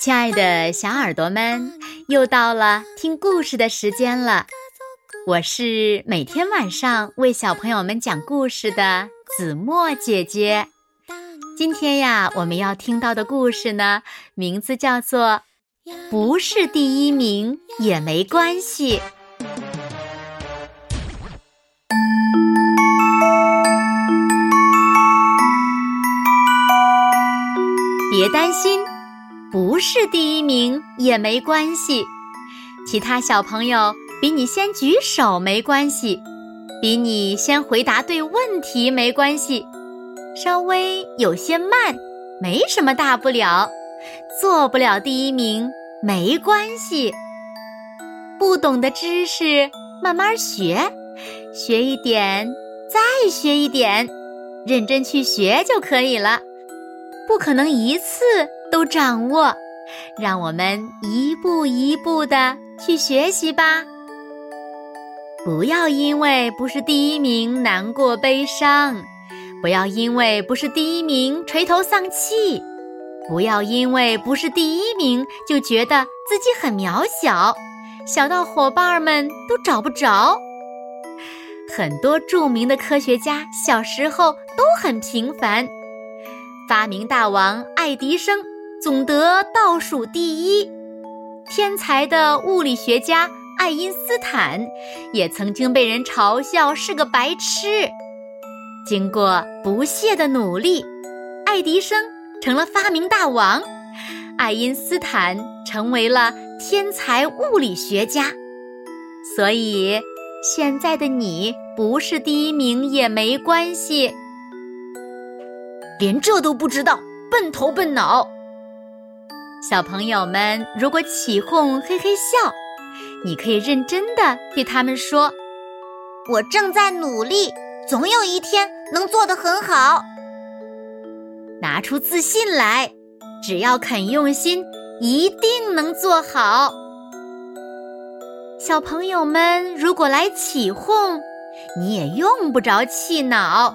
亲爱的小耳朵们，又到了听故事的时间了。我是每天晚上为小朋友们讲故事的子墨姐姐。今天呀，我们要听到的故事呢，名字叫做《不是第一名也没关系》。别担心，不是第一名也没关系。其他小朋友比你先举手没关系，比你先回答对问题没关系，稍微有些慢，没什么大不了。做不了第一名没关系。不懂的知识慢慢学，学一点，再学一点，认真去学就可以了。不可能一次都掌握，让我们一步一步的去学习吧。不要因为不是第一名难过悲伤，不要因为不是第一名垂头丧气，不要因为不是第一名就觉得自己很渺小，小到伙伴们都找不着。很多著名的科学家小时候都很平凡。发明大王爱迪生总得倒数第一，天才的物理学家爱因斯坦也曾经被人嘲笑是个白痴。经过不懈的努力，爱迪生成了发明大王，爱因斯坦成为了天才物理学家。所以，现在的你不是第一名也没关系。连这都不知道，笨头笨脑！小朋友们，如果起哄嘿嘿笑，你可以认真的对他们说：“我正在努力，总有一天能做得很好。”拿出自信来，只要肯用心，一定能做好。小朋友们，如果来起哄，你也用不着气恼。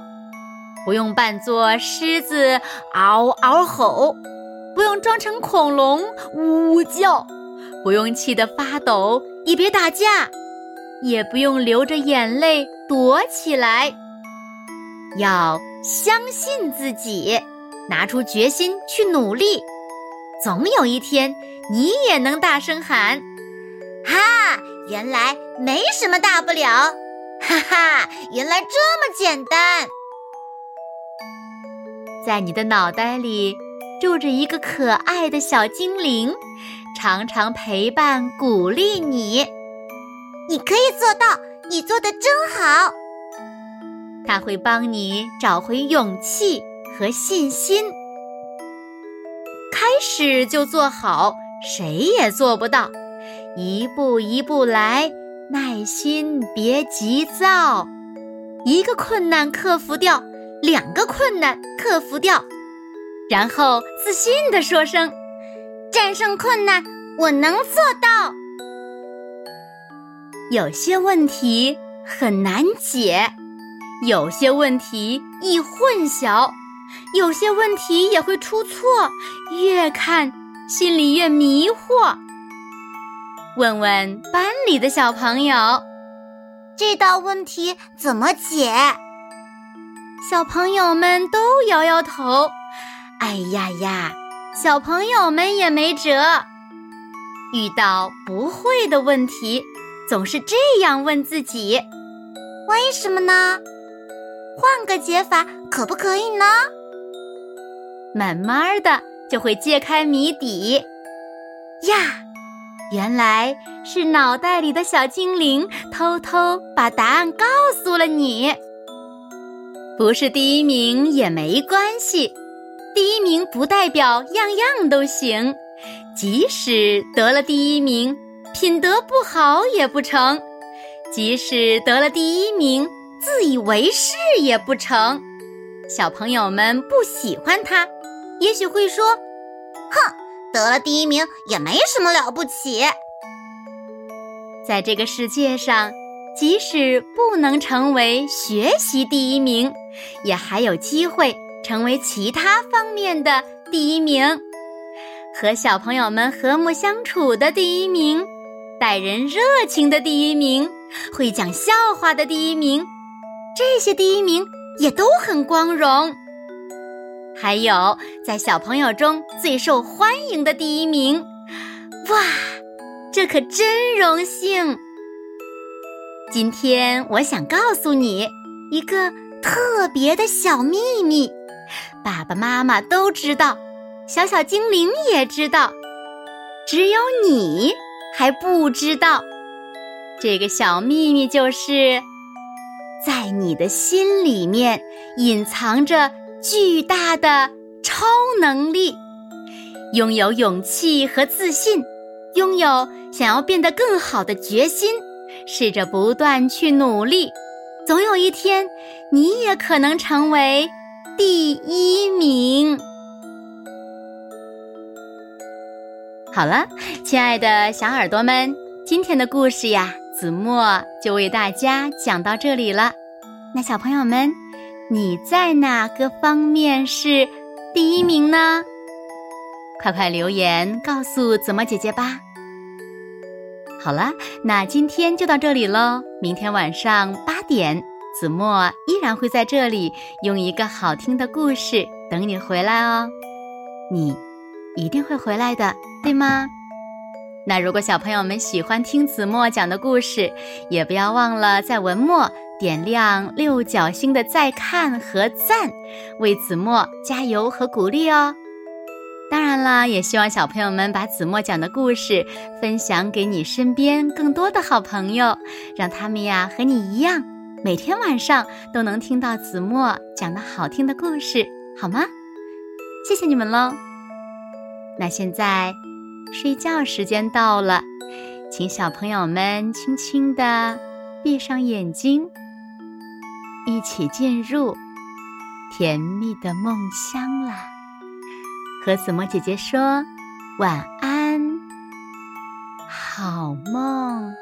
不用扮作狮子嗷嗷吼，不用装成恐龙呜呜叫，不用气得发抖，也别打架，也不用流着眼泪躲起来。要相信自己，拿出决心去努力，总有一天你也能大声喊：“哈！原来没什么大不了！哈哈！原来这么简单！”在你的脑袋里住着一个可爱的小精灵，常常陪伴鼓励你。你可以做到，你做的真好。他会帮你找回勇气和信心。开始就做好，谁也做不到。一步一步来，耐心，别急躁。一个困难克服掉。两个困难克服掉，然后自信地说声：“战胜困难，我能做到。”有些问题很难解，有些问题易混淆，有些问题也会出错，越看心里越迷惑。问问班里的小朋友，这道问题怎么解？小朋友们都摇摇头，哎呀呀！小朋友们也没辙。遇到不会的问题，总是这样问自己：为什么呢？换个解法可不可以呢？慢慢的就会揭开谜底。呀，原来是脑袋里的小精灵偷偷把答案告诉了你。不是第一名也没关系，第一名不代表样样都行。即使得了第一名，品德不好也不成；即使得了第一名，自以为是也不成。小朋友们不喜欢他，也许会说：“哼，得了第一名也没什么了不起。”在这个世界上。即使不能成为学习第一名，也还有机会成为其他方面的第一名。和小朋友们和睦相处的第一名，待人热情的第一名，会讲笑话的第一名，这些第一名也都很光荣。还有在小朋友中最受欢迎的第一名，哇，这可真荣幸！今天我想告诉你一个特别的小秘密，爸爸妈妈都知道。小小精灵也知道，只有你还不知道。这个小秘密就是，在你的心里面隐藏着巨大的超能力，拥有勇气和自信，拥有想要变得更好的决心，试着不断去努力，总有一天，你也可能成为第一名。好了，亲爱的小耳朵们，今天的故事呀，子墨就为大家讲到这里了。那小朋友们，你在哪个方面是第一名呢？快快留言告诉子墨姐姐吧。好了，那今天就到这里喽。明天晚上八点，子墨依然会在这里用一个好听的故事等你回来哦。你。一定会回来的，对吗？那如果小朋友们喜欢听子墨讲的故事，也不要忘了在文末点亮六角星的再看和赞，为子墨加油和鼓励哦。当然了，也希望小朋友们把子墨讲的故事分享给你身边更多的好朋友，让他们呀和你一样，每天晚上都能听到子墨讲的好听的故事，好吗？谢谢你们喽。那现在，睡觉时间到了，请小朋友们轻轻地闭上眼睛，一起进入甜蜜的梦乡啦！和子墨姐姐说晚安，好梦。